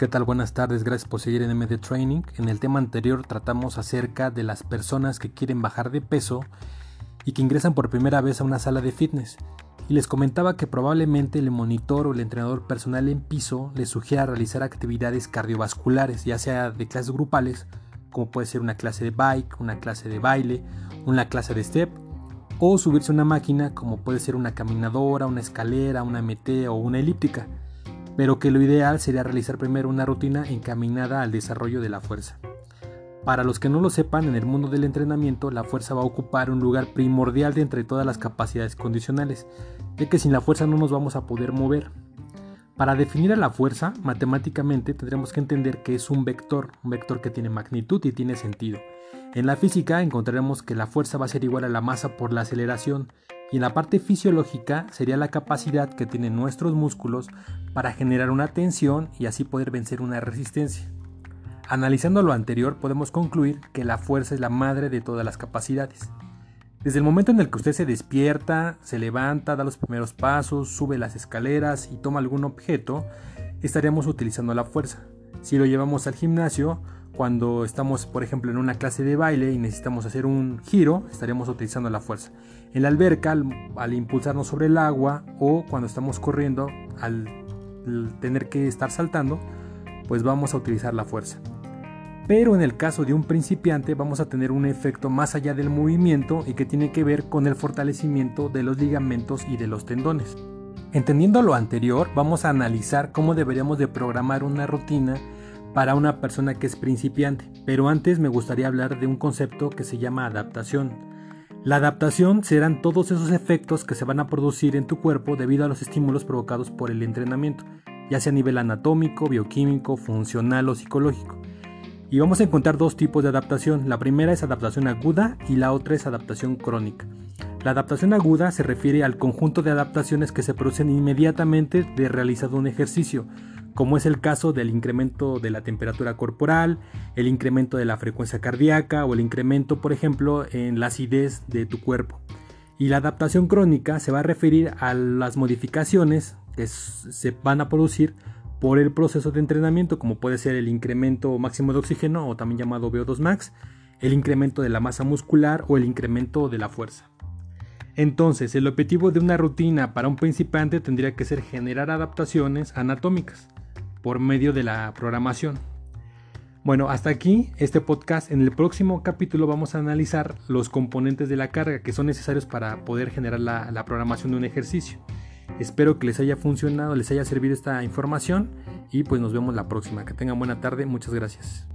¿Qué tal? Buenas tardes, gracias por seguir en MD Training. En el tema anterior tratamos acerca de las personas que quieren bajar de peso y que ingresan por primera vez a una sala de fitness. Y les comentaba que probablemente el monitor o el entrenador personal en piso les sugiera realizar actividades cardiovasculares, ya sea de clases grupales, como puede ser una clase de bike, una clase de baile, una clase de step, o subirse a una máquina como puede ser una caminadora, una escalera, una MT o una elíptica pero que lo ideal sería realizar primero una rutina encaminada al desarrollo de la fuerza. Para los que no lo sepan, en el mundo del entrenamiento la fuerza va a ocupar un lugar primordial de entre todas las capacidades condicionales, ya que sin la fuerza no nos vamos a poder mover. Para definir a la fuerza, matemáticamente tendremos que entender que es un vector, un vector que tiene magnitud y tiene sentido. En la física encontraremos que la fuerza va a ser igual a la masa por la aceleración, y en la parte fisiológica sería la capacidad que tienen nuestros músculos para generar una tensión y así poder vencer una resistencia. Analizando lo anterior podemos concluir que la fuerza es la madre de todas las capacidades. Desde el momento en el que usted se despierta, se levanta, da los primeros pasos, sube las escaleras y toma algún objeto, estaríamos utilizando la fuerza. Si lo llevamos al gimnasio, cuando estamos, por ejemplo, en una clase de baile y necesitamos hacer un giro, estaríamos utilizando la fuerza. En la alberca, al, impulsarnos sobre el agua o cuando estamos corriendo, al tener que estar saltando, pues vamos a utilizar la fuerza. Pero en el caso de un principiante vamos a tener un efecto más allá del movimiento y que tiene que ver con el fortalecimiento de los ligamentos y de los tendones. Entendiendo lo anterior, vamos a analizar cómo deberíamos de programar una rutina para una persona que es principiante, pero antes me gustaría hablar de un concepto que se llama adaptación. La adaptación serán todos esos efectos que se van a producir en tu cuerpo debido a los estímulos provocados por el entrenamiento, ya sea a nivel anatómico, bioquímico, funcional o psicológico. Y vamos a encontrar dos tipos de adaptación. La primera es adaptación aguda y la otra es adaptación crónica. La adaptación aguda se refiere al conjunto de adaptaciones que se producen inmediatamente de realizado un ejercicio, como es el caso del incremento de la temperatura corporal, el incremento de la frecuencia cardíaca o el incremento, por ejemplo, en la acidez de tu cuerpo. Y la adaptación crónica se va a referir a las modificaciones que se van a producir por el proceso de entrenamiento, como puede ser el incremento máximo de oxígeno o también llamado VO2 max, el incremento de la masa muscular o el incremento de la fuerza. Entonces, el objetivo de una rutina para un principiante tendría que ser generar adaptaciones anatómicas por medio de la programación. Bueno, hasta aquí este podcast. En el próximo capítulo vamos a analizar los componentes de la carga que son necesarios para poder generar la, programación de un ejercicio. Espero que les haya funcionado, les haya servido esta información y pues nos vemos la próxima. Que tengan buena tarde. Muchas gracias.